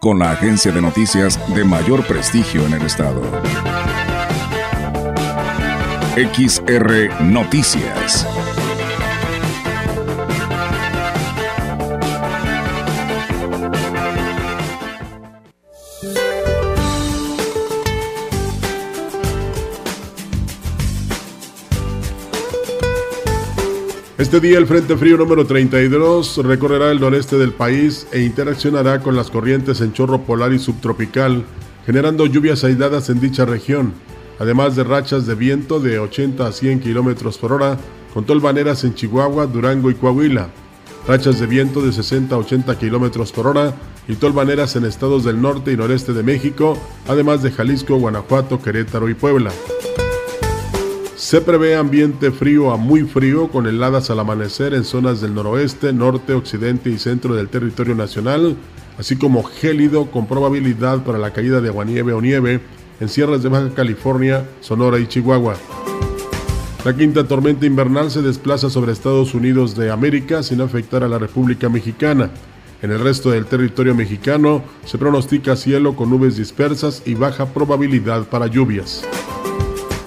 con la agencia de noticias de mayor prestigio en el estado. XR Noticias. Este día el Frente Frío número 32 recorrerá el noreste del país e interaccionará con las corrientes en chorro polar y subtropical, generando lluvias aisladas en dicha región, además de rachas de viento de 80 a 100 km por hora, con tolvaneras en Chihuahua, Durango y Coahuila, rachas de viento de 60 a 80 km por hora y tolvaneras en estados del norte y noreste de México, además de Jalisco, Guanajuato, Querétaro y Puebla. Se prevé ambiente frío a muy frío con heladas al amanecer en zonas del noroeste, norte, occidente y centro del territorio nacional, así como gélido con probabilidad para la caída de aguanieve o nieve en sierras de Baja California, Sonora y Chihuahua. La quinta tormenta invernal se desplaza sobre Estados Unidos de América sin afectar a la República Mexicana. En el resto del territorio mexicano se pronostica cielo con nubes dispersas y baja probabilidad para lluvias.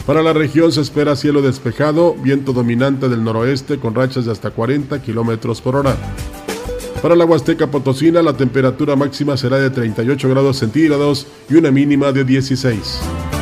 Para la región se espera cielo despejado, viento dominante del noroeste con rachas de hasta 40 kilómetros por hora. Para la Huasteca Potosina, la temperatura máxima será de 38 grados centígrados y una mínima de 16.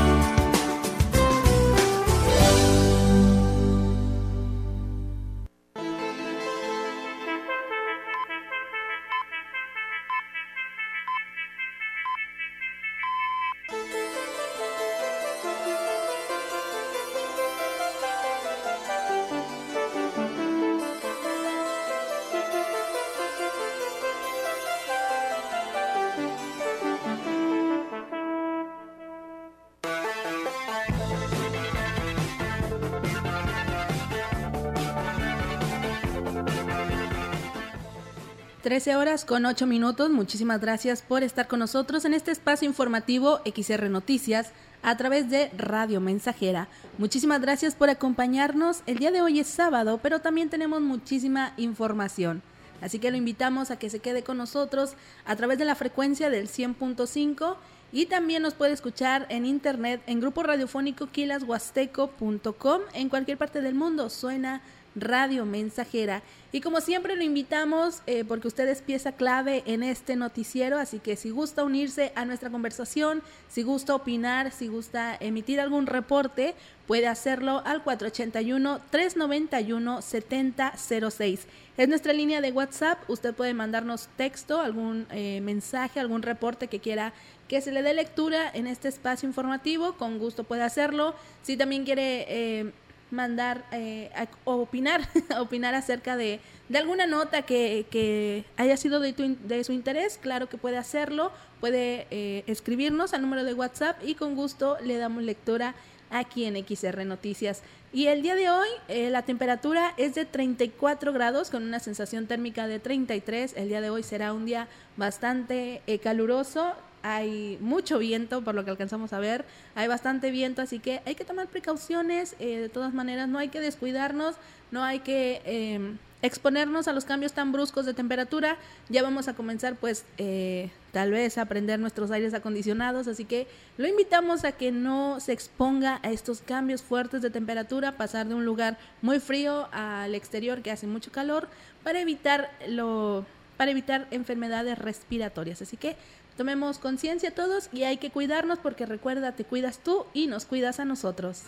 Horas con 8 minutos. Muchísimas gracias por estar con nosotros en este espacio informativo XR Noticias a través de Radio Mensajera. Muchísimas gracias por acompañarnos. El día de hoy es sábado, pero también tenemos muchísima información. Así que lo invitamos a que se quede con nosotros a través de la frecuencia del 100.5 y también nos puede escuchar en internet en grupo radiofónico quilashuasteco.com en cualquier parte del mundo. Suena Radio Mensajera. Y como siempre lo invitamos eh, porque usted es pieza clave en este noticiero, así que si gusta unirse a nuestra conversación, si gusta opinar, si gusta emitir algún reporte, puede hacerlo al 481-391-7006. Es nuestra línea de WhatsApp, usted puede mandarnos texto, algún eh, mensaje, algún reporte que quiera que se le dé lectura en este espacio informativo, con gusto puede hacerlo. Si también quiere... Eh, mandar eh, opinar, opinar acerca de, de alguna nota que, que haya sido de, de, su interés, claro que puede hacerlo, puede eh, escribirnos al número de WhatsApp y con gusto le damos lectura aquí en XR Noticias. Y el día de hoy eh, la temperatura es de 34 grados con una sensación térmica de 33. El día de hoy será un día bastante caluroso hay mucho viento, por lo que alcanzamos a ver, hay bastante viento, así que hay que tomar precauciones, eh, de todas maneras, no hay que descuidarnos, no hay que em, exponernos a los cambios tan bruscos de temperatura, ya vamos a comenzar pues eh, tal vez a prender nuestros aires acondicionados, así que lo invitamos a que no se exponga a estos cambios fuertes de temperatura, pasar de un lugar muy frío al exterior que hace mucho calor, para evitar lo para evitar enfermedades respiratorias. Así que Tomemos conciencia todos y hay que cuidarnos porque recuerda, te cuidas tú y nos cuidas a nosotros.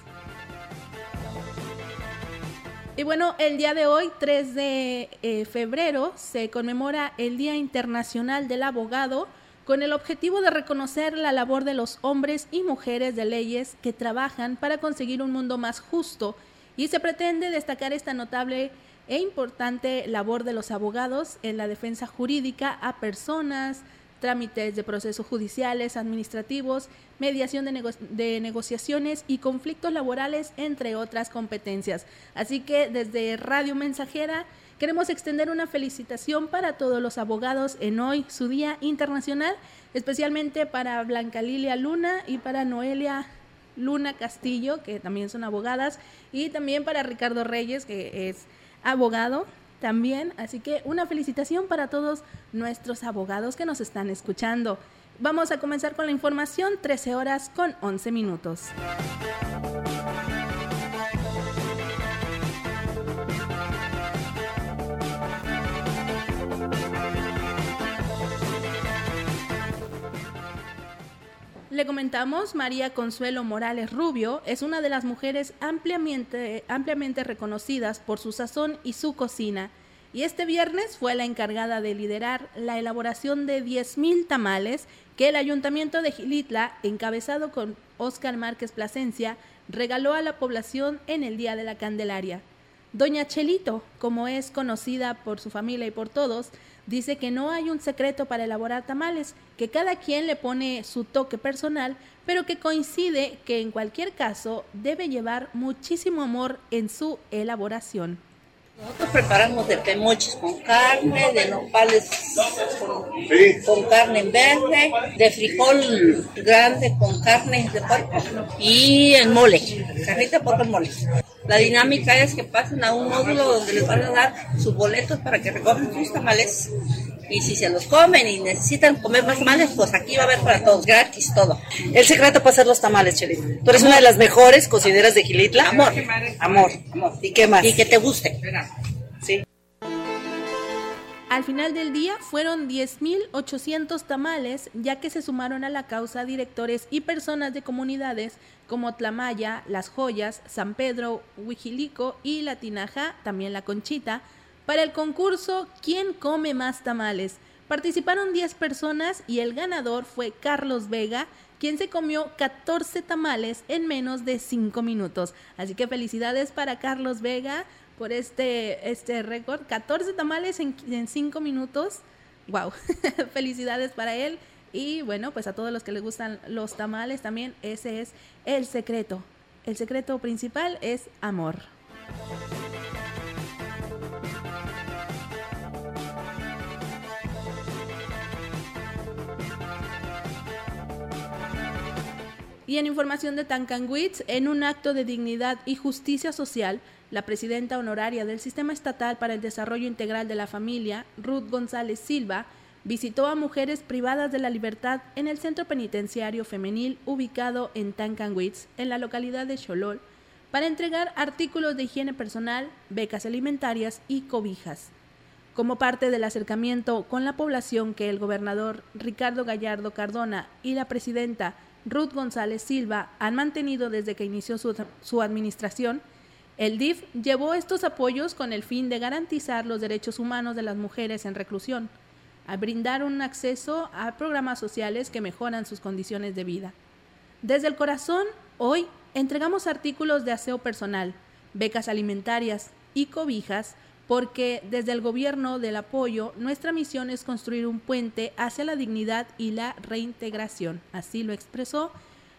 Y bueno, el día de hoy, 3 de eh, febrero, se conmemora el Día Internacional del Abogado con el objetivo de reconocer la labor de los hombres y mujeres de leyes que trabajan para conseguir un mundo más justo y se pretende destacar esta notable e importante labor de los abogados en la defensa jurídica a personas, trámites de procesos judiciales, administrativos, mediación de, de, negociaciones y conflictos laborales, entre otras competencias. Así que desde Radio Mensajera queremos extender una felicitación para todos los abogados en hoy, su Día Internacional, especialmente para Blanca Lilia Luna y para Noelia Luna Castillo, que también son abogadas, y también para Ricardo Reyes, que es abogado también. Así que una felicitación para todos nuestros abogados que nos están escuchando. Vamos a comenzar con la información, 13 horas con 11 minutos. Le comentamos, María Consuelo Morales Rubio es una de las mujeres ampliamente, ampliamente reconocidas por su sazón y su cocina, y este viernes fue la encargada de liderar la elaboración de 10.000 tamales que el Ayuntamiento de Gilitla, encabezado con Óscar Márquez Plasencia, regaló a la población en el Día de la Candelaria. Doña Chelito, como es conocida por su familia y por todos, dice que no hay un secreto para elaborar tamales, que cada quien le pone su toque personal, pero que coincide que en cualquier caso debe llevar muchísimo amor en su elaboración. Nosotros preparamos de pemoches con carne, de nopales con, carne en verde, de frijol grande con carne de puerco y el mole, carnita por el mole. La dinámica es que pasen a un módulo donde les van a dar sus boletos para que recojan sus tamales y si se los comen y necesitan comer más tamales, pues aquí va a haber para todos, gratis todo. El secreto para hacer los tamales, Chelita. Tú eres una de las mejores cocineras de Gilitla. Amor. Amor. Amor. ¿Y qué más? Y que te guste. Sí. Al final del día fueron 10.800 tamales, ya que se sumaron a la causa directores y personas de comunidades como Tlamaya, Las Joyas, San Pedro, Huijilico y La Tinaja, también La Conchita, para el concurso ¿Quién come más tamales? Participaron 10 personas y el ganador fue Carlos Vega, quien se comió 14 tamales en menos de 5 minutos. Así que felicidades para Carlos Vega por este, este récord. 14 tamales en, en 5 minutos. ¡Wow! felicidades para él. Y bueno, pues a todos los que les gustan los tamales también, ese es el secreto. El secreto principal es amor. Y en información de Tancanwitz, en un acto de dignidad y justicia social, la presidenta honoraria del Sistema Estatal para el Desarrollo Integral de la Familia, Ruth González Silva, visitó a mujeres privadas de la libertad en el centro penitenciario femenil ubicado en Tancanwitz, en la localidad de Cholol, para entregar artículos de higiene personal, becas alimentarias y cobijas. Como parte del acercamiento con la población que el gobernador Ricardo Gallardo Cardona y la presidenta Ruth González Silva han mantenido desde que inició su, administración, el DIF llevó estos apoyos con el fin de garantizar los derechos humanos de las mujeres en reclusión, a brindar un acceso a programas sociales que mejoran sus condiciones de vida. Desde el corazón, hoy entregamos artículos de aseo personal, becas alimentarias y cobijas porque desde el gobierno del apoyo nuestra misión es construir un puente hacia la dignidad y la reintegración. Así lo expresó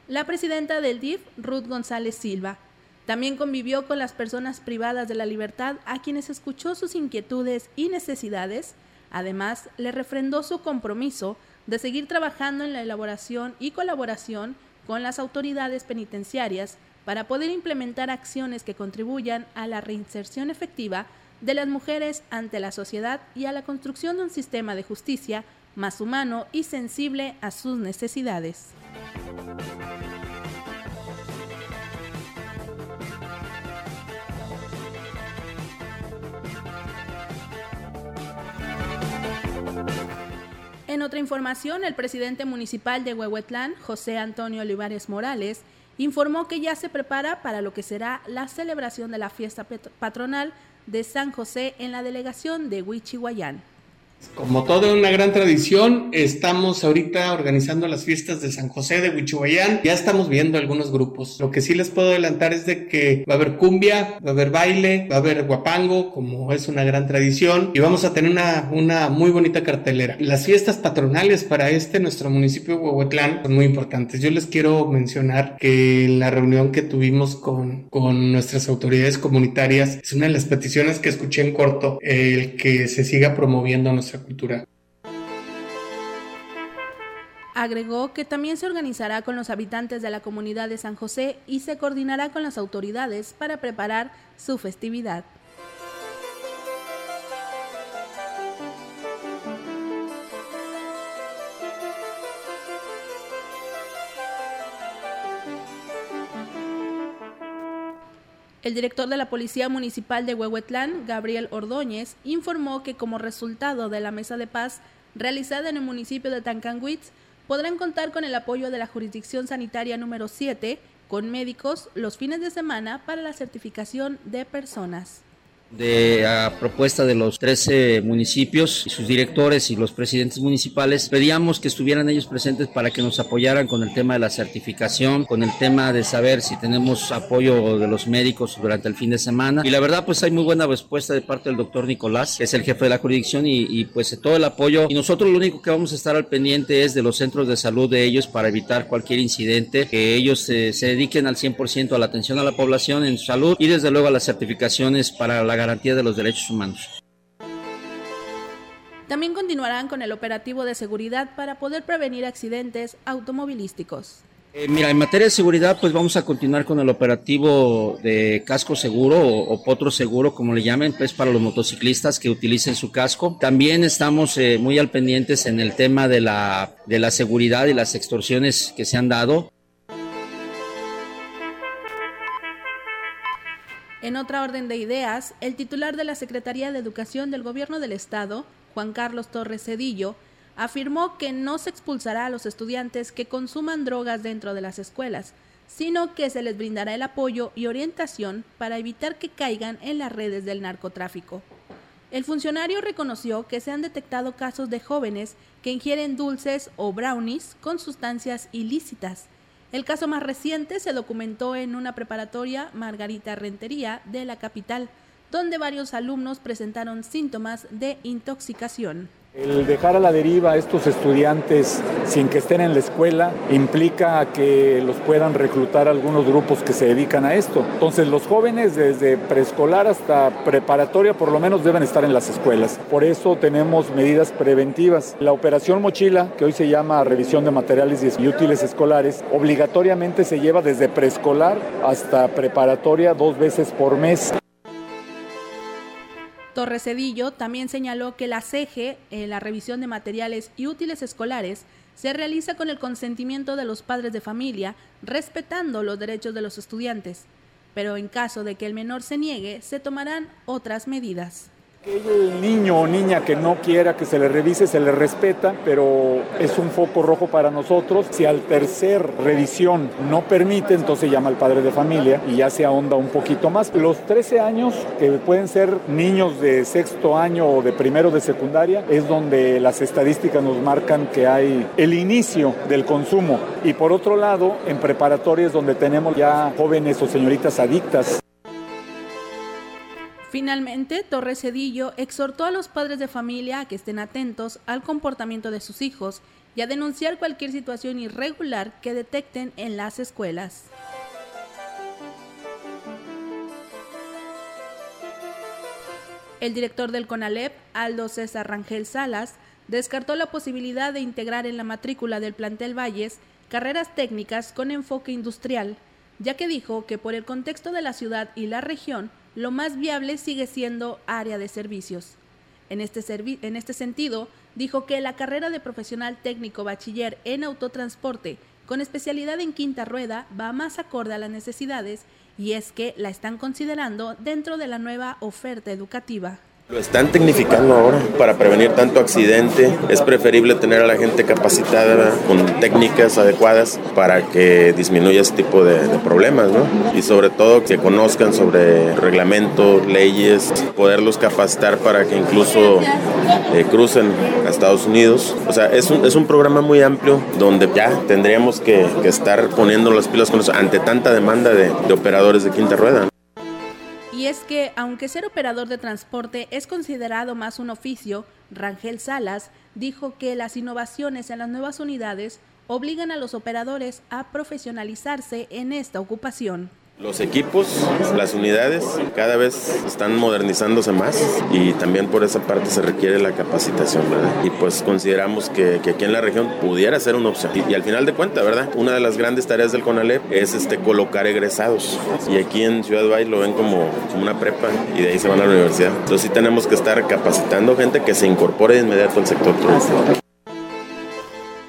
la presidenta del DIF, Ruth González Silva. También convivió con las personas privadas de la libertad a quienes escuchó sus inquietudes y necesidades. Además, le refrendó su compromiso de seguir trabajando en la elaboración y colaboración con las autoridades penitenciarias para poder implementar acciones que contribuyan a la reinserción efectiva de las mujeres ante la sociedad y a la construcción de un sistema de justicia más humano y sensible a sus necesidades. En otra información, el presidente municipal de Huehuetlán, José Antonio Olivares Morales, informó que ya se prepara para lo que será la celebración de la fiesta patronal de San José en la delegación de Huichihuayán. Como toda una gran tradición, estamos ahorita organizando las fiestas de San José de Huichubayán. Ya estamos viendo algunos grupos. Lo que sí les puedo adelantar es de que va a haber cumbia, va a haber baile, va a haber guapango, como es una gran tradición, y vamos a tener una, una muy bonita cartelera. Las fiestas patronales para este, nuestro municipio de Huehuetlán, son muy importantes. Yo les quiero mencionar que en la reunión que tuvimos con, con nuestras autoridades comunitarias, es una de las peticiones que escuché en corto, el que se siga promoviendo nuestra cultura. Agregó que también se organizará con los habitantes de la comunidad de San José y se coordinará con las autoridades para preparar su festividad. El director de la Policía Municipal de Huehuetlán, Gabriel Ordóñez, informó que como resultado de la mesa de paz realizada en el municipio de Tancanwitz, podrán contar con el apoyo de la Jurisdicción Sanitaria número 7 con médicos los fines de semana para la certificación de personas de a propuesta de los 13 municipios y sus directores y los presidentes municipales, pedíamos que estuvieran ellos presentes para que nos apoyaran con el tema de la certificación, con el tema de saber si tenemos apoyo de los médicos durante el fin de semana. Y la verdad, pues hay muy buena respuesta de parte del doctor Nicolás, que es el jefe de la jurisdicción, y, pues todo el apoyo. Y nosotros lo único que vamos a estar al pendiente es de los centros de salud de ellos para evitar cualquier incidente, que ellos se, se dediquen al 100% a la atención a la población en salud y desde luego a las certificaciones para la garantía de los derechos humanos. También continuarán con el operativo de seguridad para poder prevenir accidentes automovilísticos. Eh, mira, en materia de seguridad, pues vamos a continuar con el operativo de casco seguro o, potro seguro, como le llamen, pues para los motociclistas que utilicen su casco. También estamos eh, muy al pendientes en el tema de la, de la seguridad y las extorsiones que se han dado. En otra orden de ideas, el titular de la Secretaría de Educación del Gobierno del Estado, Juan Carlos Torres Cedillo, afirmó que no se expulsará a los estudiantes que consuman drogas dentro de las escuelas, sino que se les brindará el apoyo y orientación para evitar que caigan en las redes del narcotráfico. El funcionario reconoció que se han detectado casos de jóvenes que ingieren dulces o brownies con sustancias ilícitas el caso más reciente se documentó en una preparatoria Margarita Rentería de la capital, donde varios alumnos presentaron síntomas de intoxicación. El dejar a la deriva a estos estudiantes sin que estén en la escuela implica que los puedan reclutar algunos grupos que se dedican a esto. Entonces los jóvenes desde preescolar hasta preparatoria por lo menos deben estar en las escuelas. Por eso tenemos medidas preventivas. La operación mochila, que hoy se llama revisión de materiales y útiles escolares, obligatoriamente se lleva desde preescolar hasta preparatoria dos veces por mes. Torres Cedillo también señaló que la CEGE, en la revisión de materiales y útiles escolares, se realiza con el consentimiento de los padres de familia, respetando los derechos de los estudiantes. Pero en caso de que el menor se niegue, se tomarán otras medidas. El niño o niña que no quiera que se le revise, se le respeta, pero es un foco rojo para nosotros. Si al tercer revisión no permite, entonces llama al padre de familia y ya se ahonda un poquito más. Los 13 años, que pueden ser niños de sexto año o de primero de secundaria, es donde las estadísticas nos marcan que hay el inicio del consumo. Y por otro lado, en preparatorias donde tenemos ya jóvenes o señoritas adictas Finalmente, Torres Cedillo exhortó a los padres de familia a que estén atentos al comportamiento de sus hijos y a denunciar cualquier situación irregular que detecten en las escuelas. El director del CONALEP, Aldo César Rangel Salas, descartó la posibilidad de integrar en la matrícula del plantel Valles carreras técnicas con enfoque industrial, ya que dijo que por el contexto de la ciudad y la región lo más viable sigue siendo área de servicios. En este, en este sentido, dijo que la carrera de profesional técnico bachiller en autotransporte con especialidad en quinta rueda va más acorde a las necesidades y es que la están considerando dentro de la nueva oferta educativa. Lo están tecnificando ahora para prevenir tanto accidente. Es preferible tener a la gente capacitada con técnicas adecuadas para que disminuya ese tipo de, problemas, ¿no? Y sobre todo que conozcan sobre reglamentos, leyes, poderlos capacitar para que incluso eh, crucen a Estados Unidos. O sea, es un, es un programa muy amplio donde ya tendríamos que, estar poniendo las pilas con eso ante tanta demanda de, de operadores de quinta rueda y es que, aunque ser operador de transporte es considerado más un oficio, Rangel Salas dijo que las innovaciones en las nuevas unidades obligan a los operadores a profesionalizarse en esta ocupación. Los equipos, las unidades cada vez están modernizándose más y también por esa parte se requiere la capacitación, ¿verdad? Y pues consideramos que, aquí en la región pudiera ser una opción. Y, al final de cuentas, ¿verdad? Una de las grandes tareas del CONALEP es este, colocar egresados. Y aquí en Ciudad Valle lo ven como, como una prepa y de ahí se van a la universidad. Entonces sí tenemos que estar capacitando gente que se incorpore de inmediato al sector turístico.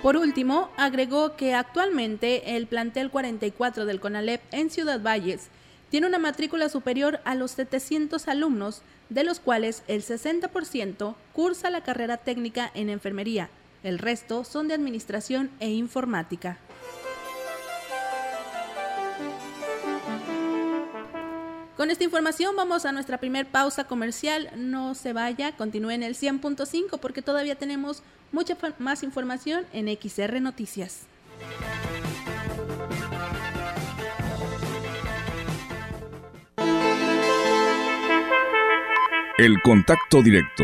Por último, agregó que actualmente el plantel 44 del CONALEP en Ciudad Valles tiene una matrícula superior a los 700 alumnos, de los cuales el 60% cursa la carrera técnica en enfermería, el resto son de administración e informática. Con esta información vamos a nuestra primer pausa comercial. No se vaya, continúe en el 100.5 porque todavía tenemos mucha más información en XR Noticias. El contacto directo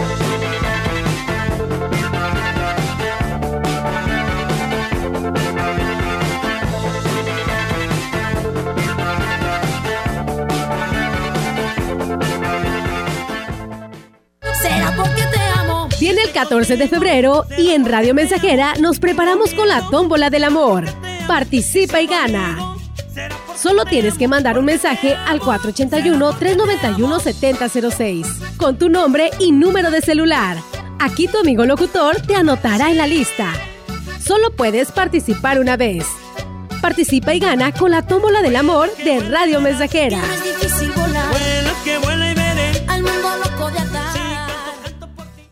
el 14 de febrero y en Radio Mensajera nos preparamos con la tómbola del amor. Participa y gana. Solo tienes que mandar un mensaje al 481-391-7006 con tu nombre y número de celular. Aquí tu amigo locutor te anotará en la lista. Solo puedes participar una vez. Participa y gana con la tómbola del amor de Radio Mensajera.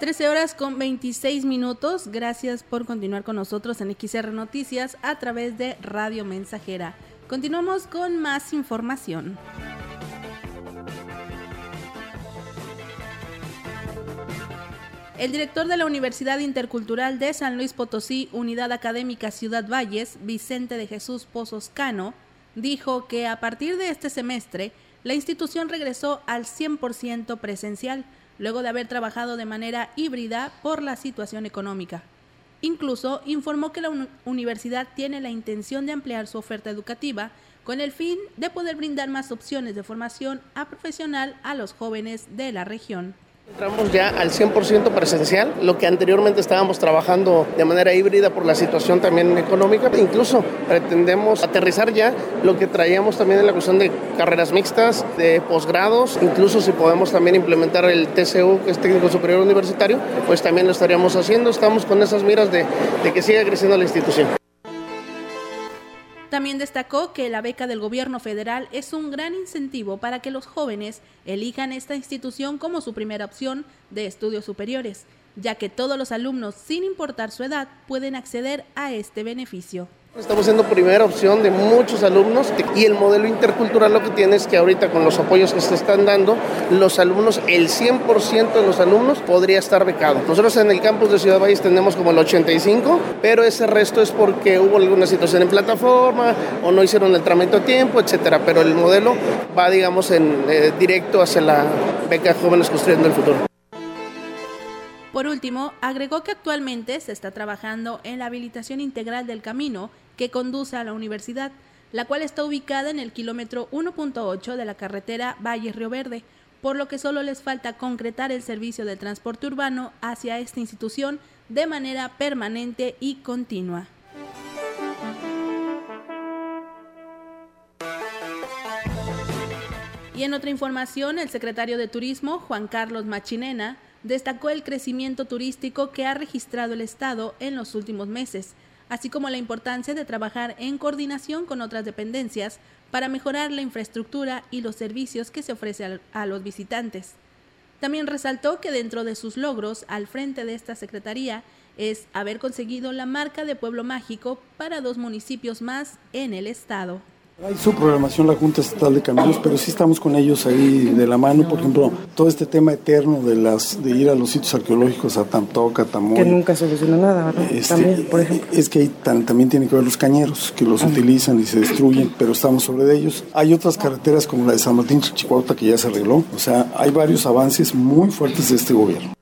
Horas con 26 minutos. Gracias por continuar con nosotros en XR Noticias a través de Radio Mensajera. Continuamos con más información. El director de la Universidad Intercultural de San Luis Potosí, Unidad Académica Ciudad Valles, Vicente de Jesús Pozos Cano, dijo que a partir de este semestre la institución regresó al 100% presencial luego de haber trabajado de manera híbrida por la situación económica. Incluso informó que la universidad tiene la intención de ampliar su oferta educativa con el fin de poder brindar más opciones de formación a profesional a los jóvenes de la región. Entramos ya al 100% presencial, lo que anteriormente estábamos trabajando de manera híbrida por la situación también económica. Incluso pretendemos aterrizar ya lo que traíamos también en la cuestión de carreras mixtas, de posgrados, incluso si podemos también implementar el TCU, que es Técnico Superior Universitario, pues también lo estaríamos haciendo. Estamos con esas miras de, que siga creciendo la institución. También destacó que la beca del gobierno federal es un gran incentivo para que los jóvenes elijan esta institución como su primera opción de estudios superiores, ya que todos los alumnos, sin importar su edad, pueden acceder a este beneficio. Estamos siendo primera opción de muchos alumnos y el modelo intercultural lo que tiene es que ahorita con los apoyos que se están dando, los alumnos, el 100% de los alumnos podría estar becado. Nosotros en el campus de Ciudad Valles tenemos como el 85, pero ese resto es porque hubo alguna situación en plataforma o no hicieron el trámite a tiempo, etcétera. Pero el modelo va, digamos, en eh, directo hacia la beca Jóvenes Construyendo el Futuro. Por último, agregó que actualmente se está trabajando en la habilitación integral del camino que conduce a la universidad, la cual está ubicada en el kilómetro 1.8 de la carretera Valle Río Verde, por lo que solo les falta concretar el servicio de transporte urbano hacia esta institución de manera permanente y continua. Y en otra información, el secretario de Turismo, Juan Carlos Machinena, destacó el crecimiento turístico que ha registrado el Estado en los últimos meses, así como la importancia de trabajar en coordinación con otras dependencias para mejorar la infraestructura y los servicios que se ofrece a los visitantes. También resaltó que dentro de sus logros al frente de esta Secretaría es haber conseguido la marca de Pueblo Mágico para dos municipios más en el Estado. Hay su programación la Junta Estatal de Caminos, pero sí estamos con ellos ahí de la mano. Por ejemplo, todo este tema eterno de las de ir a los sitios arqueológicos a Tantoca, Tamoy. Que nunca soluciona nada, ¿verdad? Este, también, por ejemplo. Es que ahí también tiene que ver los cañeros, que los utilizan y se destruyen, pero estamos sobre ellos. Hay otras carreteras como la de San Martín Chichicuauta que ya se arregló. O sea, hay varios avances muy fuertes de este gobierno.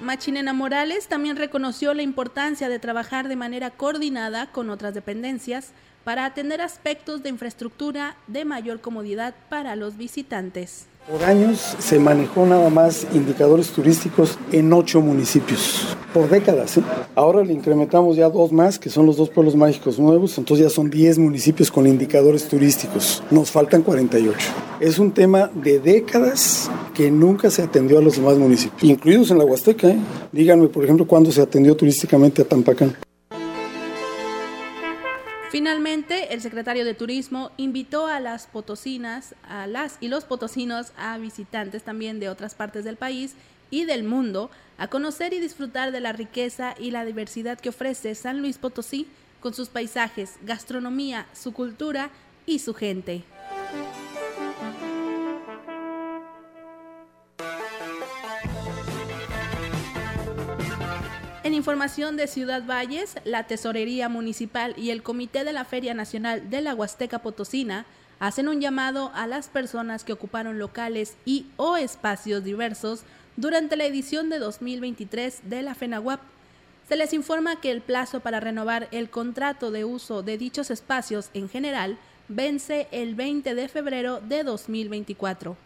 Machinena Morales también reconoció la importancia de trabajar de manera coordinada con otras dependencias para atender aspectos de infraestructura de mayor comodidad para los visitantes. Por años se manejó nada más indicadores turísticos en ocho municipios, por décadas. ¿eh? Ahora le incrementamos ya dos más, que son los dos pueblos mágicos nuevos, entonces ya son 10 municipios con indicadores turísticos. Nos faltan 48. Es un tema de décadas que nunca se atendió a los demás municipios, incluidos en la Huasteca. ¿eh? Díganme, por ejemplo, cuándo se atendió turísticamente a Tampacán. Finalmente, el secretario de Turismo invitó a las potosinas, a las y los potosinos, a visitantes también de otras partes del país y del mundo, a conocer y disfrutar de la riqueza y la diversidad que ofrece San Luis Potosí con sus paisajes, gastronomía, su cultura y su gente. En información de Ciudad Valles, la Tesorería Municipal y el Comité de la Feria Nacional de la Huasteca Potosina hacen un llamado a las personas que ocuparon locales y o espacios diversos durante la edición de 2023 de la FENAWAP. Se les informa que el plazo para renovar el contrato de uso de dichos espacios en general vence el 20 de febrero de 2024.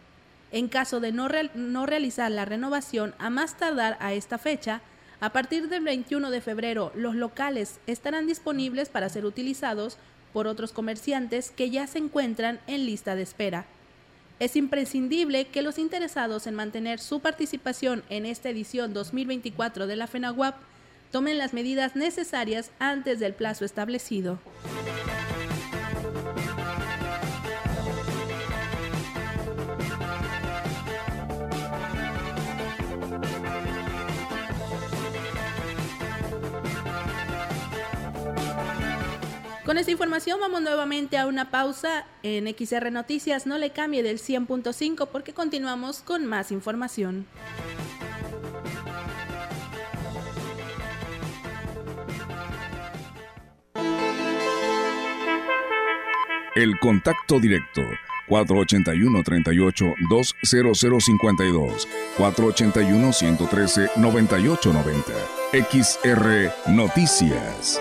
En caso de no, no realizar la renovación a más tardar a esta fecha, a partir del 21 de febrero, los locales estarán disponibles para ser utilizados por otros comerciantes que ya se encuentran en lista de espera. Es imprescindible que los interesados en mantener su participación en esta edición 2024 de la FENAWAP tomen las medidas necesarias antes del plazo establecido. Con esta información vamos nuevamente a una pausa en XR Noticias. No le cambie del 100.5 porque continuamos con más información. El contacto directo 481-38-20052, 481-113-9890. XR Noticias.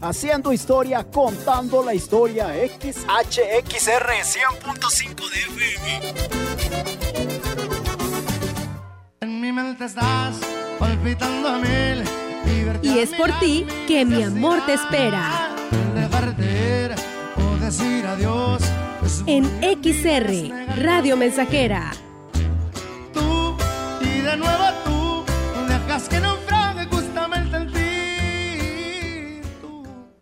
haciendo historia, contando la historia. XHXR 100.5 de FM. En mi mente estás palpitando a mil. Y es por ti que mi amor te espera. Dejarte o decir adiós. En XR, Radio Mensajera. Tú y de nuevo tú, dejas que naufrague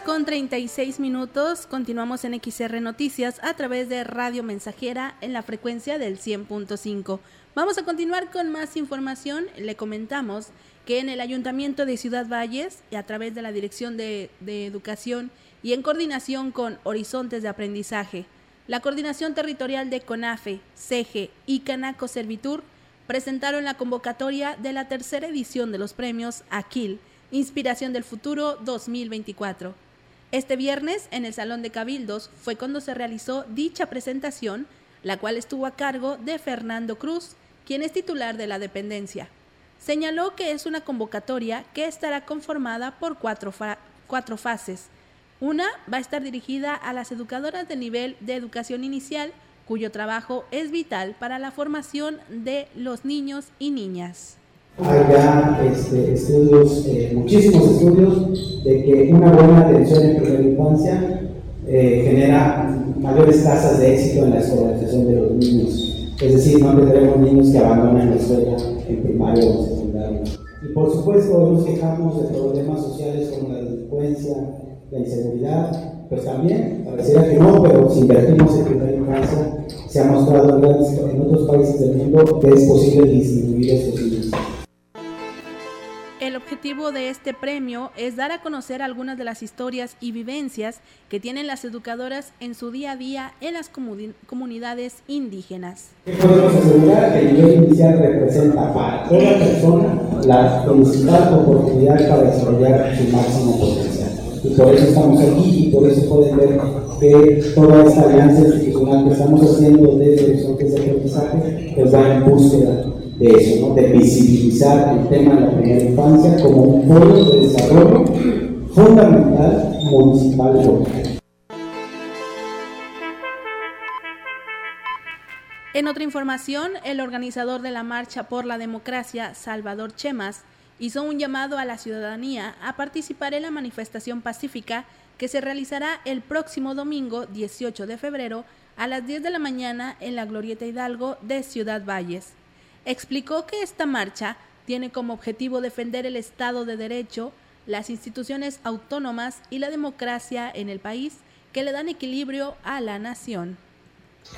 Con 36 minutos. Continuamos en XR Noticias a través de Radio Mensajera en la frecuencia del 100.5. Vamos a continuar con más información. Le comentamos que en el Ayuntamiento de Ciudad Valles, a través de la Dirección de, de Educación y en coordinación con Horizontes de Aprendizaje, la Coordinación Territorial de CONAFE, CEGE y Canaco Servitur presentaron la convocatoria de la tercera edición de los premios Aquil Inspiración del Futuro 2024. Este viernes, en el Salón de Cabildos, fue cuando se realizó dicha presentación, la cual estuvo a cargo de Fernando Cruz, quien es titular de la dependencia. Señaló que es una convocatoria que estará conformada por cuatro, cuatro fases. Una va a estar dirigida a las educadoras de nivel de educación inicial, cuyo trabajo es vital para la formación de los niños y niñas. Hay ya este, estudios, eh, muchísimos estudios, de que una buena atención en primera infancia eh, genera mayores tasas de éxito en la escolarización de los niños. Es decir, no tendremos niños que abandonan la escuela en primaria o secundaria. Y por supuesto, nos quejamos de problemas sociales como la delincuencia, la inseguridad, pues también, pareciera que no, pero si invertimos en primera infancia, se ha mostrado en, otros países del mundo que es posible disminuir estos objetivo de este premio es dar a conocer algunas de las historias y vivencias que tienen las educadoras en su día a día en las comunidades indígenas. Podemos asegurar que el nivel inicial representa para toda persona la principal oportunidad para desarrollar su máximo potencial. Y por eso estamos aquí y por eso pueden ver que toda esta alianza institucional que estamos haciendo desde Horizontes de Aprendizaje pues va en búsqueda de eso, de visibilizar el tema de la primera infancia como un polo de desarrollo fundamental municipal. En otra información, el organizador de la Marcha por la Democracia, Salvador Chemas, hizo un llamado a la ciudadanía a participar en la manifestación pacífica que se realizará el próximo domingo 18 de febrero a las 10 de la mañana en la Glorieta Hidalgo de Ciudad Valles explicó que esta marcha tiene como objetivo defender el Estado de Derecho, las instituciones autónomas y la democracia en el país que le dan equilibrio a la nación.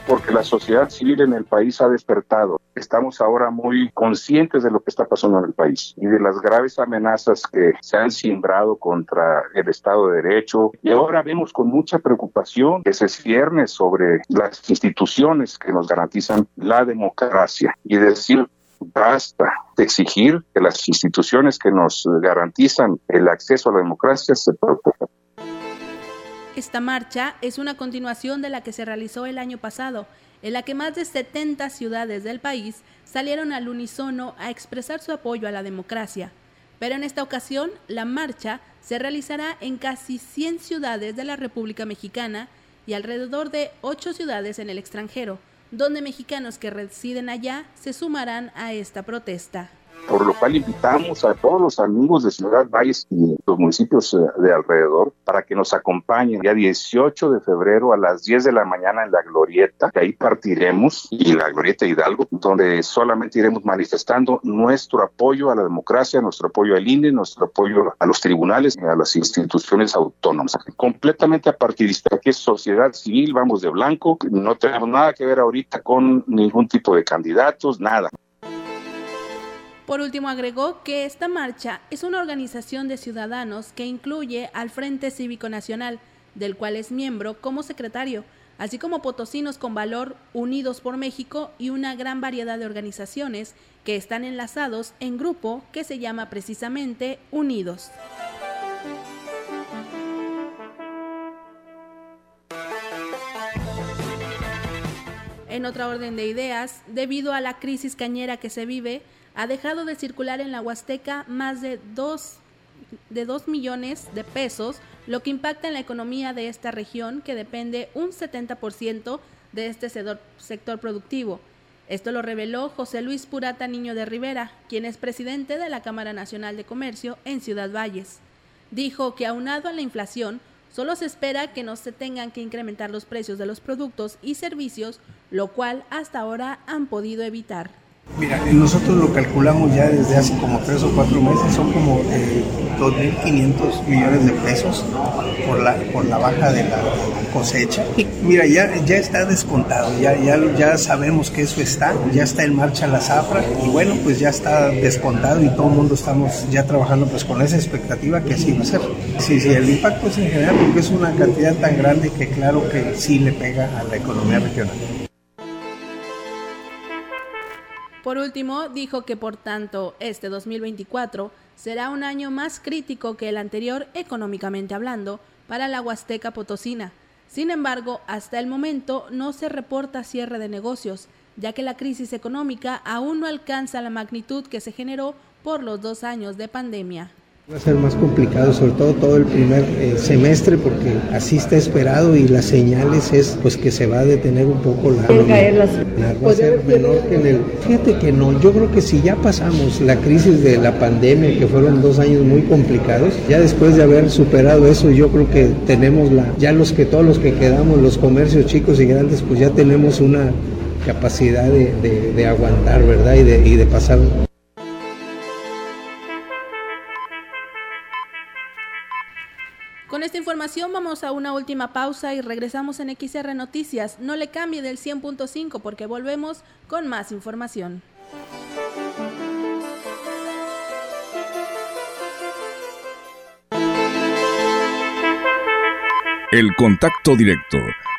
Porque la sociedad civil en el país ha despertado. Estamos ahora muy conscientes de lo que está pasando en el país y de las graves amenazas que se han simbrado contra el Estado de Derecho. Y ahora vemos con mucha preocupación que se cierne sobre las instituciones que nos garantizan la democracia y decir basta de exigir que las instituciones que nos garantizan el acceso a la democracia se protejan. Esta marcha es una continuación de la que se realizó el año pasado, en la que más de 70 ciudades del país salieron al unísono a expresar su apoyo a la democracia. Pero en esta ocasión, la marcha se realizará en casi 100 ciudades de la República Mexicana y alrededor de 8 ciudades en el extranjero, donde mexicanos que residen allá se sumarán a esta protesta por lo cual invitamos a todos los amigos de Ciudad Valles y los municipios eh, de alrededor para que nos acompañen día 18 de febrero a las 10 de la mañana en la Glorieta, que ahí partiremos, y la Glorieta Hidalgo, donde solamente iremos manifestando nuestro apoyo a la democracia, nuestro apoyo al INE, nuestro apoyo a los tribunales y a las instituciones autónomas. Completamente apartidista, que es sociedad civil, vamos de blanco, no tenemos nada que ver ahorita con ningún tipo de candidatos, nada. Por último, agregó que esta marcha es una organización de ciudadanos que incluye al Frente Cívico Nacional, del cual es miembro como secretario, así como potosinos con valor Unidos por México y una gran variedad de organizaciones que están enlazados en grupo que se llama precisamente Unidos. En otra orden de ideas, debido a la crisis cañera que se vive, ha dejado de circular en la Huasteca más de 2 de 2 millones de pesos, lo que impacta en la economía de esta región que depende un 70% de este sector productivo. Esto lo reveló José Luis Purata Niño de Rivera, quien es presidente de la Cámara Nacional de Comercio en Ciudad Valles. Dijo que aunado a la inflación, solo se espera que no se tengan que incrementar los precios de los productos y servicios, lo cual hasta ahora han podido evitar. Mira, nosotros lo calculamos ya desde hace como tres o cuatro meses, son como eh, 2.500 millones de pesos por la, por la baja de la cosecha. Mira, ya, ya está descontado, ya, ya, ya sabemos que eso está, ya está en marcha la zafra y bueno, pues ya está descontado y todo el mundo estamos ya trabajando pues con esa expectativa que así va a ser. Sí, sí, el impacto es en general porque es una cantidad tan grande que claro que sí le pega a la economía regional. Por último, dijo que por tanto este 2024 será un año más crítico que el anterior económicamente hablando para la Huasteca Potosina. Sin embargo, hasta el momento no se reporta cierre de negocios, ya que la crisis económica aún no alcanza la magnitud que se generó por los dos años de pandemia. Va a ser más complicado, sobre todo todo el primer eh, semestre, porque así está esperado y las señales es pues que se va a detener un poco la... Va a ser menor que en el... Fíjate que no, yo creo que si ya pasamos la crisis de la pandemia, que fueron dos años muy complicados, ya después de haber superado eso, yo creo que tenemos la... Ya los que todos los que quedamos, los comercios chicos y grandes, pues ya tenemos una capacidad de, aguantar, ¿verdad? Y de, y de pasar esta información vamos a una última pausa y regresamos en XR Noticias. No le cambie del 100.5 porque volvemos con más información. El contacto directo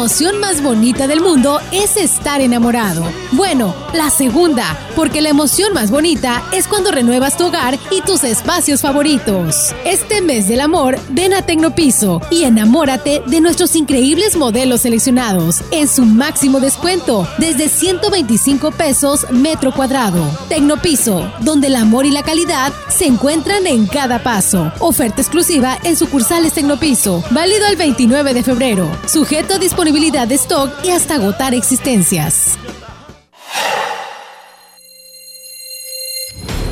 emoción más bonita del mundo es estar enamorado. Bueno, la segunda, porque la emoción más bonita es cuando renuevas tu hogar y tus espacios favoritos. Este mes del amor, ven a Tecnopiso y enamórate de nuestros increíbles modelos seleccionados en su máximo descuento, desde 125 pesos metro cuadrado. Tecnopiso, donde el amor y la calidad se encuentran en cada paso. Oferta exclusiva en sucursales Tecnopiso, válido el 29 de febrero. Sujeto disponibilidad de stock y hasta agotar existencias.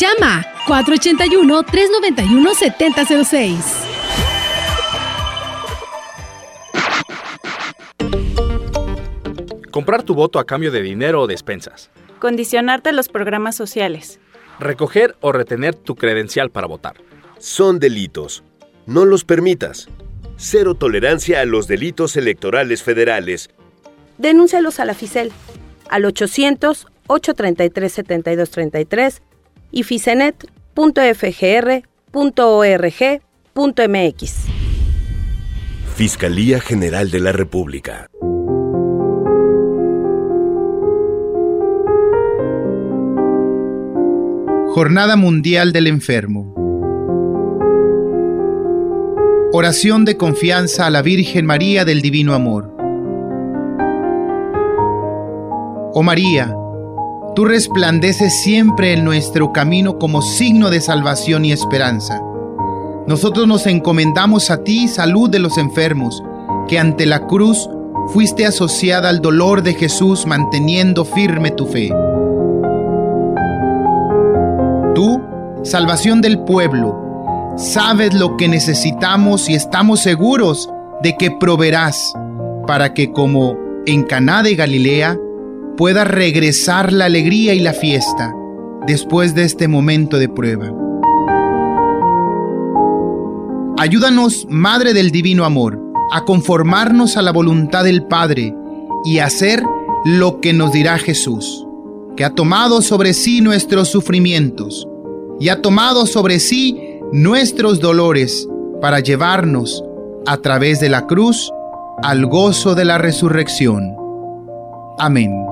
Llama 481-391-7006. Comprar tu voto a cambio de dinero o despensas. Condicionarte a los programas sociales. Recoger o retener tu credencial para votar. Son delitos. No los permitas. Cero tolerancia a los delitos electorales federales. Denúncialos a la FICEL al 800 833 7233 y ficenet.fgr.org.mx. Fiscalía General de la República. Jornada Mundial del Enfermo. Oración de confianza a la Virgen María del Divino Amor. Oh María, tú resplandeces siempre en nuestro camino como signo de salvación y esperanza. Nosotros nos encomendamos a ti, salud de los enfermos, que ante la cruz fuiste asociada al dolor de Jesús manteniendo firme tu fe. Tú, salvación del pueblo, sabes lo que necesitamos y estamos seguros de que proveerás para que como en Caná de Galilea pueda regresar la alegría y la fiesta después de este momento de prueba. Ayúdanos, Madre del Divino Amor, a conformarnos a la voluntad del Padre y hacer lo que nos dirá Jesús, que ha tomado sobre sí nuestros sufrimientos y ha tomado sobre sí nuestros dolores para llevarnos a través de la cruz al gozo de la resurrección. Amén.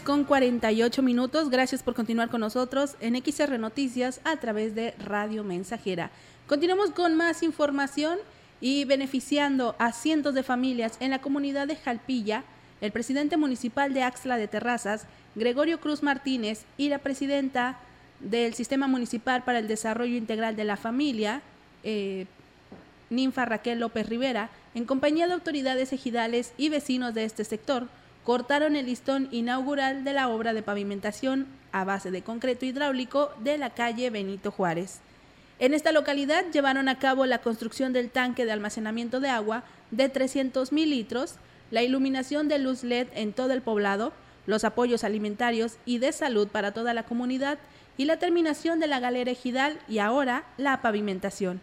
Con 48 minutos. Gracias por continuar con nosotros en XR Noticias a través de Radio Mensajera. Continuamos con más información y beneficiando a cientos de familias en la comunidad de Jalpilla, el presidente municipal de Axla de Terrazas, Gregorio Cruz Martínez, y la presidenta del Sistema Municipal para el Desarrollo Integral de la Familia, eh, Ninfa Raquel López Rivera, en compañía de autoridades ejidales y vecinos de este sector, cortaron el listón inaugural de la obra de pavimentación a base de concreto hidráulico de la calle Benito Juárez. En esta localidad llevaron a cabo la construcción del tanque de almacenamiento de agua de 300 mil litros, la iluminación de luz LED en todo el poblado, los apoyos alimentarios y de salud para toda la comunidad y la terminación de la galera ejidal y ahora la pavimentación.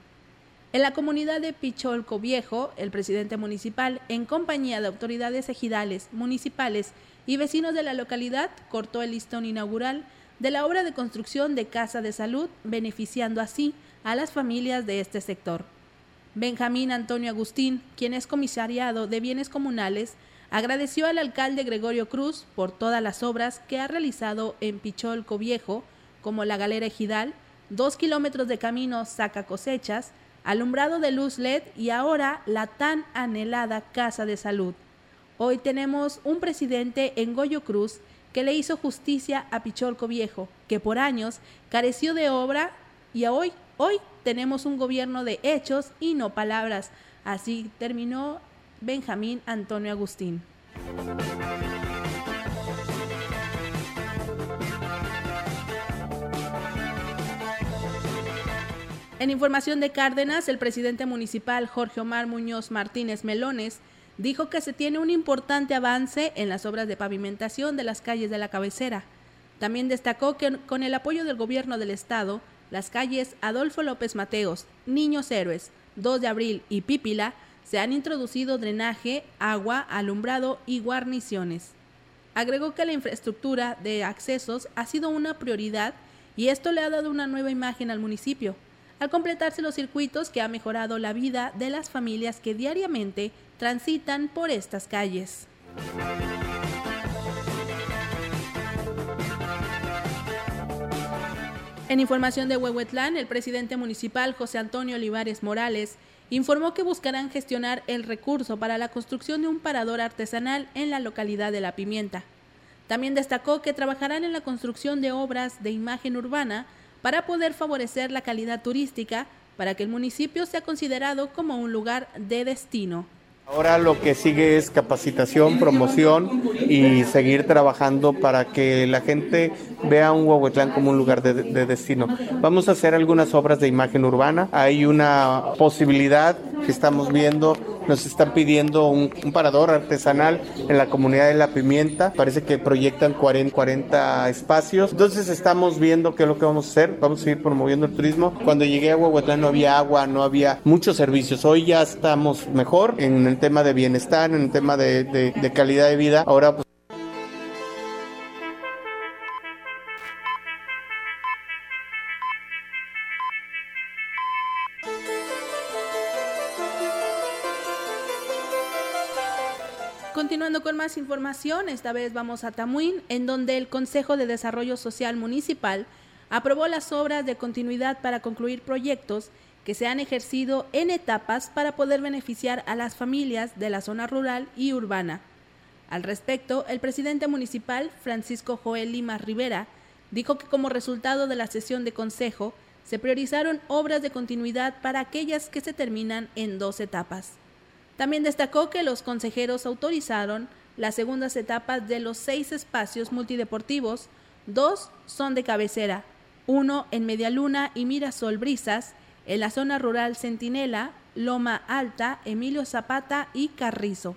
En la comunidad de Picholco Viejo, el presidente municipal, en compañía de autoridades ejidales, municipales y vecinos de la localidad, cortó el listón inaugural de la obra de construcción de Casa de Salud, beneficiando así a las familias de este sector. Benjamín Antonio Agustín, quien es comisariado de bienes comunales, agradeció al alcalde Gregorio Cruz por todas las obras que ha realizado en Picholco Viejo, como la galera ejidal, dos kilómetros de camino saca cosechas, alumbrado de luz LED y ahora la tan anhelada Casa de Salud. Hoy tenemos un presidente en Goyo Cruz que le hizo justicia a Picholco Viejo, que por años careció de obra y hoy, hoy tenemos un gobierno de hechos y no palabras. Así terminó Benjamín Antonio Agustín. En información de Cárdenas, el presidente municipal Jorge Omar Muñoz Martínez Melones dijo que se tiene un importante avance en las obras de pavimentación de las calles de la cabecera. También destacó que con el apoyo del gobierno del estado, las calles Adolfo López Mateos, Niños Héroes, 2 de abril y Pípila se han introducido drenaje, agua, alumbrado y guarniciones. Agregó que la infraestructura de accesos ha sido una prioridad y esto le ha dado una nueva imagen al municipio, al completarse los circuitos que ha mejorado la vida de las familias que diariamente transitan por estas calles. En información de Huehuetlán, el presidente municipal José Antonio Olivares Morales informó que buscarán gestionar el recurso para la construcción de un parador artesanal en la localidad de La Pimienta. También destacó que trabajarán en la construcción de obras de imagen urbana para poder favorecer la calidad turística para que el municipio sea considerado como un lugar de destino. Ahora lo que sigue es capacitación, promoción y seguir trabajando para que la gente vea un Huehuetlán como un lugar de, de, destino. Vamos a hacer algunas obras de imagen urbana. Hay una posibilidad que estamos viendo nos están pidiendo un, un, parador artesanal en la comunidad de La Pimienta. Parece que proyectan 40, 40 espacios. Entonces estamos viendo qué es lo que vamos a hacer. Vamos a seguir promoviendo el turismo. Cuando llegué a Huehuetlán no había agua, no había muchos servicios. Hoy ya estamos mejor en el tema de bienestar, en el tema de, de, de calidad de vida. Ahora pues, más información, esta vez vamos a Tamuín, en donde el Consejo de Desarrollo Social Municipal aprobó las obras de continuidad para concluir proyectos que se han ejercido en etapas para poder beneficiar a las familias de la zona rural y urbana. Al respecto, el presidente municipal, Francisco Joel Lima Rivera, dijo que como resultado de la sesión de consejo, se priorizaron obras de continuidad para aquellas que se terminan en dos etapas. También destacó que los consejeros autorizaron las segundas etapas de los seis espacios multideportivos, dos son de cabecera, uno en Medialuna y Mirasol Brisas, en la zona rural Centinela, Loma Alta, Emilio Zapata y Carrizo.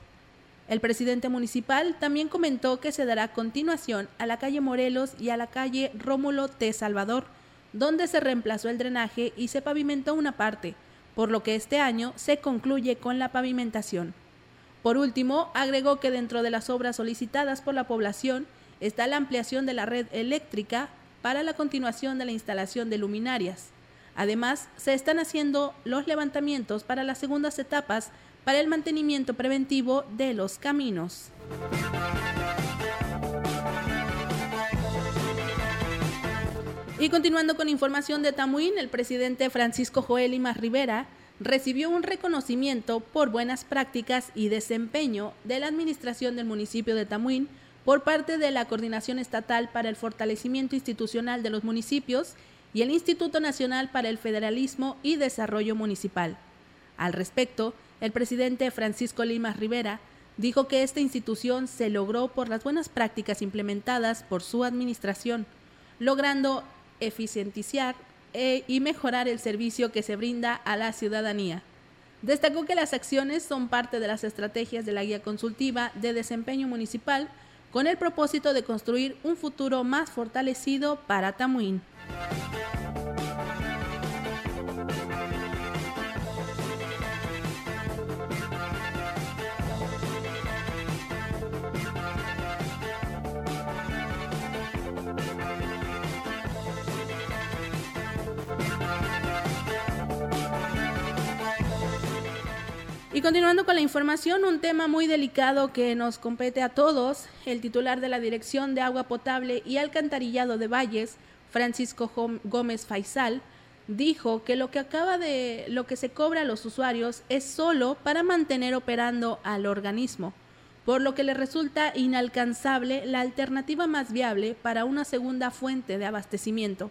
El presidente municipal también comentó que se dará continuación a la calle Morelos y a la calle Rómulo T. Salvador, donde se reemplazó el drenaje y se pavimentó una parte, por lo que este año se concluye con la pavimentación. Por último, agregó que dentro de las obras solicitadas por la población está la ampliación de la red eléctrica para la continuación de la instalación de luminarias. Además, se están haciendo los levantamientos para las segundas etapas para el mantenimiento preventivo de los caminos. Y continuando con información de Tamuín, el presidente Francisco Joel Rivera recibió un reconocimiento por buenas prácticas y desempeño de la administración del municipio de Tamuín por parte de la Coordinación Estatal para el Fortalecimiento Institucional de los Municipios y el Instituto Nacional para el Federalismo y Desarrollo Municipal. Al respecto, el presidente Francisco Limas Rivera dijo que esta institución se logró por las buenas prácticas implementadas por su administración, logrando eficientizar e, y mejorar el servicio que se brinda a la ciudadanía. Destacó que las acciones son parte de las estrategias de la guía consultiva de desempeño municipal con el propósito de construir un futuro más fortalecido para Tamuín. Y continuando con la información, un tema muy delicado que nos compete a todos, el titular de la Dirección de Agua Potable y Alcantarillado de Valles, Francisco Gómez Faisal, dijo que lo que acaba de lo que se cobra a los usuarios es solo para mantener operando al organismo, por lo que le resulta inalcanzable la alternativa más viable para una segunda fuente de abastecimiento.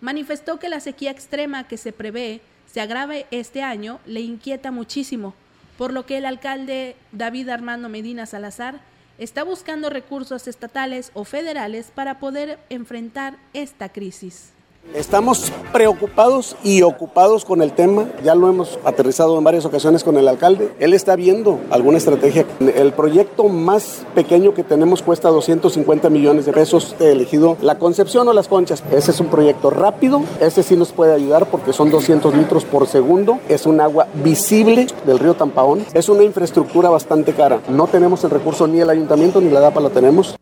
Manifestó que la sequía extrema que se prevé se agrave este año le inquieta muchísimo, por lo que el alcalde David Armando Medina Salazar está buscando recursos estatales o federales para poder enfrentar esta crisis. Estamos preocupados y ocupados con el tema. Ya lo hemos aterrizado en varias ocasiones con el alcalde. Él está viendo alguna estrategia. El proyecto más pequeño que tenemos cuesta 250 millones de pesos. He elegido la Concepción o las Conchas. Ese es un proyecto rápido. Ese sí nos puede ayudar porque son 200 litros por segundo. Es un agua visible del río Tampaón. Es una infraestructura bastante cara. No tenemos el recurso ni el ayuntamiento ni la DAPA lo tenemos.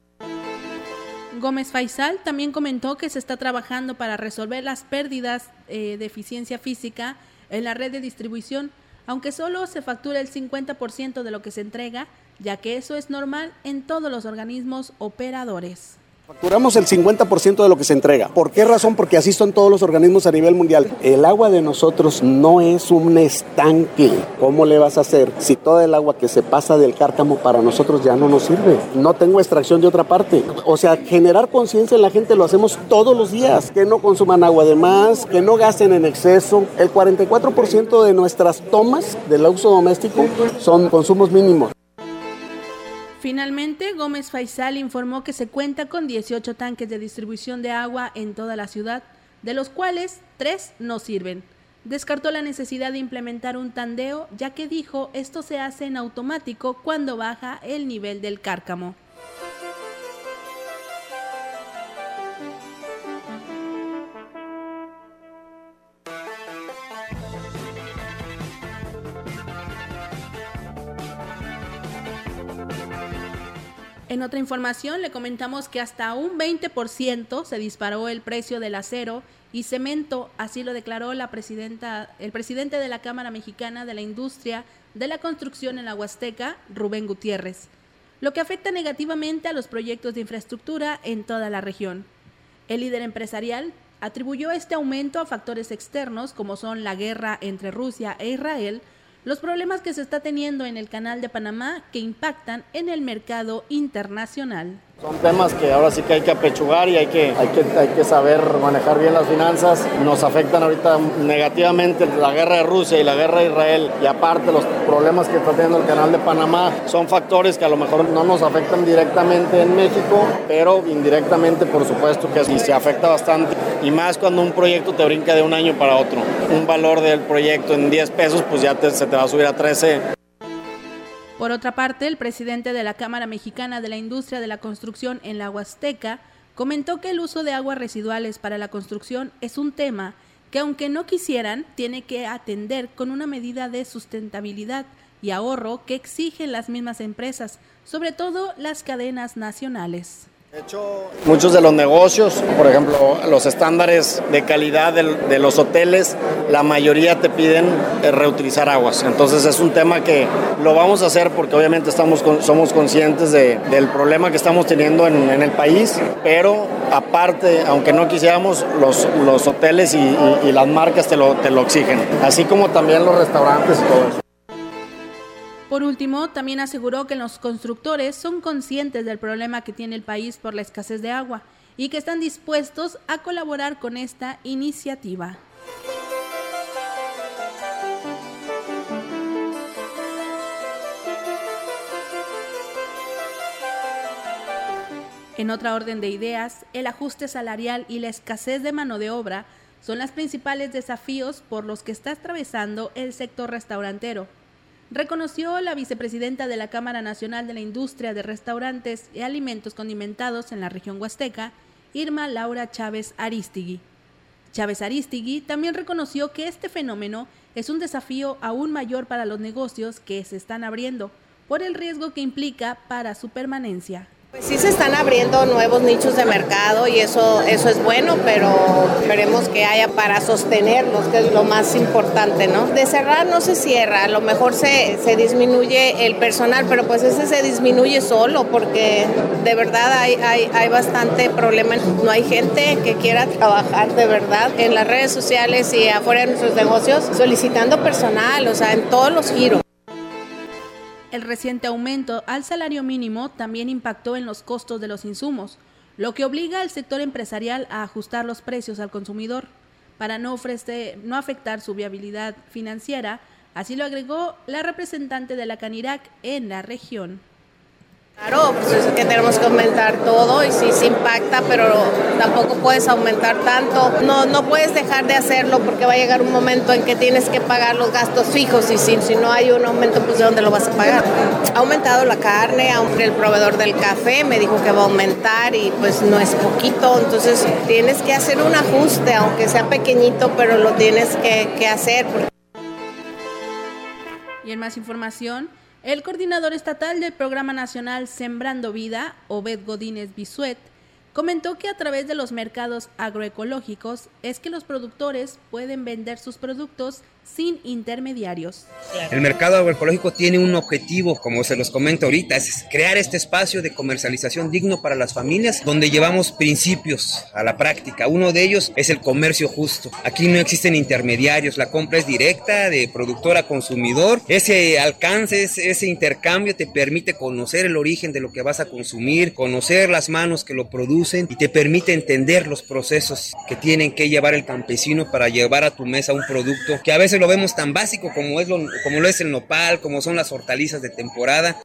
Gómez Faisal también comentó que se está trabajando para resolver las pérdidas eh, de eficiencia física en la red de distribución, aunque solo se factura el 50% de lo que se entrega, ya que eso es normal en todos los organismos operadores. Facturamos el 50% de lo que se entrega. ¿Por qué razón? Porque así son todos los organismos a nivel mundial. El agua de nosotros no es un estanque. ¿Cómo le vas a hacer si toda el agua que se pasa del cárcamo para nosotros ya no nos sirve? No tengo extracción de otra parte. O sea, generar conciencia en la gente lo hacemos todos los días. Que no consuman agua de más, que no gasten en exceso. El 44% de nuestras tomas del uso doméstico son consumos mínimos. Finalmente, Gómez Faisal informó que se cuenta con 18 tanques de distribución de agua en toda la ciudad, de los cuales tres no sirven. Descartó la necesidad de implementar un tandeo, ya que dijo esto se hace en automático cuando baja el nivel del cárcamo. En otra información le comentamos que hasta un 20% se disparó el precio del acero y cemento, así lo declaró la presidenta, el presidente de la Cámara Mexicana de la Industria de la Construcción en la Huasteca, Rubén Gutiérrez, lo que afecta negativamente a los proyectos de infraestructura en toda la región. El líder empresarial atribuyó este aumento a factores externos como son la guerra entre Rusia e Israel, los problemas que se está teniendo en el canal de Panamá que impactan en el mercado internacional. Son temas que ahora sí que hay que apechugar y hay que, hay que, hay que saber manejar bien las finanzas. Nos afectan ahorita negativamente la guerra de Rusia y la guerra de Israel y aparte los problemas que está teniendo el canal de Panamá son factores que a lo mejor no nos afectan directamente en México, pero indirectamente por supuesto que sí se afecta bastante y más cuando un proyecto te brinca de un año para otro. Un valor del proyecto en 10 pesos pues ya te, se te va a subir a 13 por otra parte, el presidente de la Cámara Mexicana de la Industria de la Construcción en la Huasteca comentó que el uso de aguas residuales para la construcción es un tema que aunque no quisieran, tiene que atender con una medida de sustentabilidad y ahorro que exigen las mismas empresas, sobre todo las cadenas nacionales. Muchos de los negocios, por ejemplo, los estándares de calidad de, los hoteles, la mayoría te piden eh, reutilizar aguas. Entonces es un tema que lo vamos a hacer porque obviamente estamos somos conscientes del problema que estamos teniendo en, el país, pero aparte, aunque no quisiéramos, los, los hoteles y, y las marcas te lo, te lo exigen, así como también los restaurantes y todo eso. Por último, también aseguró que los constructores son conscientes del problema que tiene el país por la escasez de agua y que están dispuestos a colaborar con esta iniciativa. En otra orden de ideas, el ajuste salarial y la escasez de mano de obra son los principales desafíos por los que está atravesando el sector restaurantero reconoció la vicepresidenta de la Cámara Nacional de la Industria de Restaurantes y Alimentos Condimentados en la región Huasteca, Irma Laura Chávez Aristigui. Chávez Aristigui también reconoció que este fenómeno es un desafío aún mayor para los negocios que se están abriendo, por el riesgo que implica para su permanencia. Pues sí se están abriendo nuevos nichos de mercado y eso, eso es bueno, pero esperemos que haya para sostenerlos, que es lo más importante, ¿no? De cerrar no se cierra, a lo mejor se, se disminuye el personal, pero pues ese se disminuye solo porque de verdad hay, hay, hay bastante problema. No hay gente que quiera trabajar de verdad en las redes sociales y afuera de nuestros negocios solicitando personal, o sea, en todos los giros. El reciente aumento al salario mínimo también impactó en los costos de los insumos, lo que obliga al sector empresarial a ajustar los precios al consumidor para no, ofrecer, no afectar su viabilidad financiera, así lo agregó la representante de la Canirac en la región. Claro, pues es que tenemos que aumentar todo y sí se impacta, pero tampoco puedes aumentar tanto. No, no puedes dejar de hacerlo porque va a llegar un momento en que tienes que pagar los gastos fijos y si, no hay un aumento, pues ¿de dónde lo vas a pagar? Ha aumentado la carne, aunque el proveedor del café me dijo que va a aumentar y pues no es poquito, entonces tienes que hacer un ajuste, aunque sea pequeñito, pero lo tienes que, que hacer. Y en más información, el coordinador estatal del Programa Nacional Sembrando Vida, Obed Godínez Bisuet, comentó que a través de los mercados agroecológicos es que los productores pueden vender sus productos sin intermediarios. El mercado agroecológico tiene un objetivo, como se los comento ahorita, es crear este espacio de comercialización digno para las familias donde llevamos principios a la práctica. Uno de ellos es el comercio justo. Aquí no existen intermediarios, la compra es directa de productor a consumidor. Ese alcance, ese intercambio te permite conocer el origen de lo que vas a consumir, conocer las manos que lo producen y te permite entender los procesos que tienen que llevar el campesino para llevar a tu mesa un producto que a veces lo vemos tan básico como, es lo, como lo es el nopal, como son las hortalizas de temporada.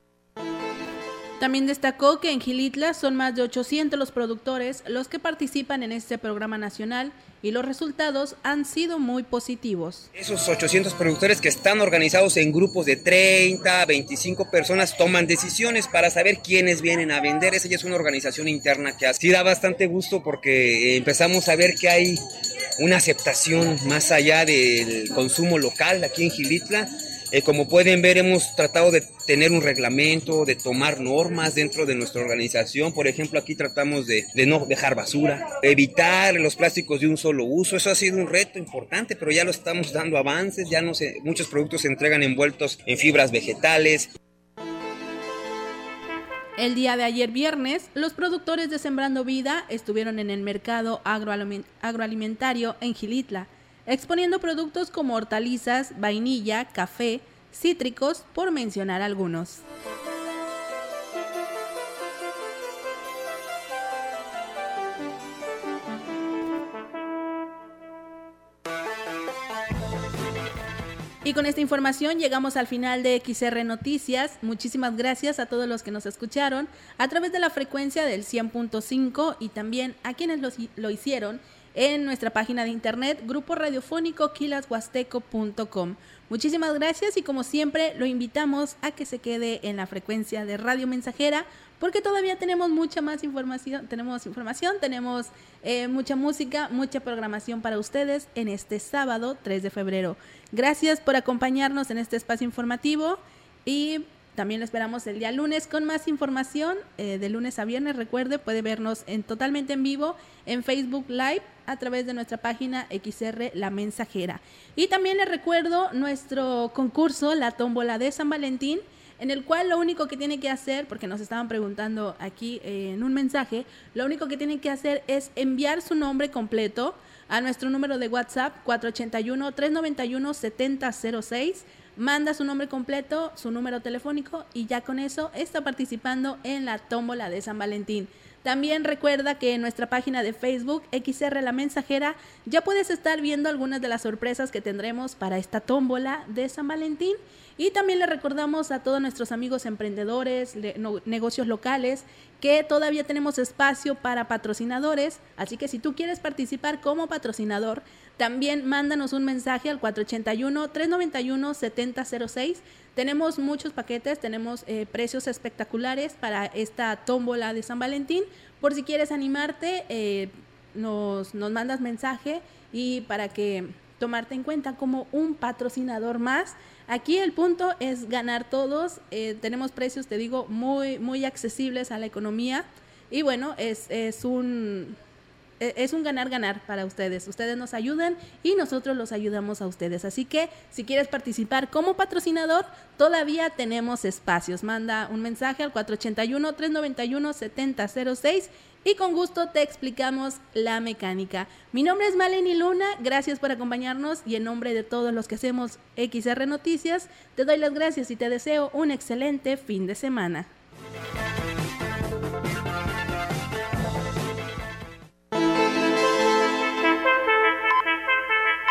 También destacó que en Gilitla son más de 800 los productores los que participan en este programa nacional y los resultados han sido muy positivos. Esos 800 productores que están organizados en grupos de 30, 25 personas toman decisiones para saber quiénes vienen a vender. Esa ya es una organización interna que así da bastante gusto porque empezamos a ver que hay una aceptación más allá del consumo local aquí en Gilitla eh, como pueden ver, hemos tratado de tener un reglamento, de tomar normas dentro de nuestra organización. Por ejemplo, aquí tratamos de, no dejar basura, evitar los plásticos de un solo uso. Eso ha sido un reto importante, pero ya lo estamos dando avances. Ya no se, muchos productos se entregan envueltos en fibras vegetales. El día de ayer viernes, los productores de Sembrando Vida estuvieron en el mercado agroalimentario en Gilitla exponiendo productos como hortalizas, vainilla, café, cítricos, por mencionar algunos. Y con esta información llegamos al final de XR Noticias. Muchísimas gracias a todos los que nos escucharon a través de la frecuencia del 100.5 y también a quienes lo, hicieron en nuestra página de internet grupo radiofónico quilashuasteco.com. Muchísimas gracias y como siempre lo invitamos a que se quede en la frecuencia de Radio Mensajera porque todavía tenemos mucha más información, tenemos información, tenemos eh, mucha música, mucha programación para ustedes en este sábado 3 de febrero. Gracias por acompañarnos en este espacio informativo y también lo esperamos el día lunes con más información. Eh, de lunes a viernes, recuerde, puede vernos en totalmente en vivo en Facebook Live a través de nuestra página XR La Mensajera. Y también les recuerdo nuestro concurso, la tómbola de San Valentín, en el cual lo único que tiene que hacer, porque nos estaban preguntando aquí eh, en un mensaje, lo único que tiene que hacer es enviar su nombre completo a nuestro número de WhatsApp 481-391-7006 manda su nombre completo, su número telefónico y ya con eso está participando en la tómbola de San Valentín. También recuerda que en nuestra página de Facebook, XR La Mensajera, ya puedes estar viendo algunas de las sorpresas que tendremos para esta tómbola de San Valentín. Y también le recordamos a todos nuestros amigos emprendedores, negocios locales, que todavía tenemos espacio para patrocinadores. Así que si tú quieres participar como patrocinador, también mándanos un mensaje al 481-391-7006. Tenemos muchos paquetes, tenemos eh, precios espectaculares para esta tómbola de San Valentín. Por si quieres animarte, eh, nos, nos mandas mensaje y para que tomarte en cuenta como un patrocinador más. Aquí el punto es ganar todos. Eh, tenemos precios, te digo, muy, muy accesibles a la economía. Y bueno, es, es un es un ganar-ganar para ustedes. Ustedes nos ayudan y nosotros los ayudamos a ustedes. Así que si quieres participar como patrocinador, todavía tenemos espacios. Manda un mensaje al 481-391-7006 y con gusto te explicamos la mecánica. Mi nombre es Maleni Luna, gracias por acompañarnos y en nombre de todos los que hacemos XR Noticias, te doy las gracias y te deseo un excelente fin de semana.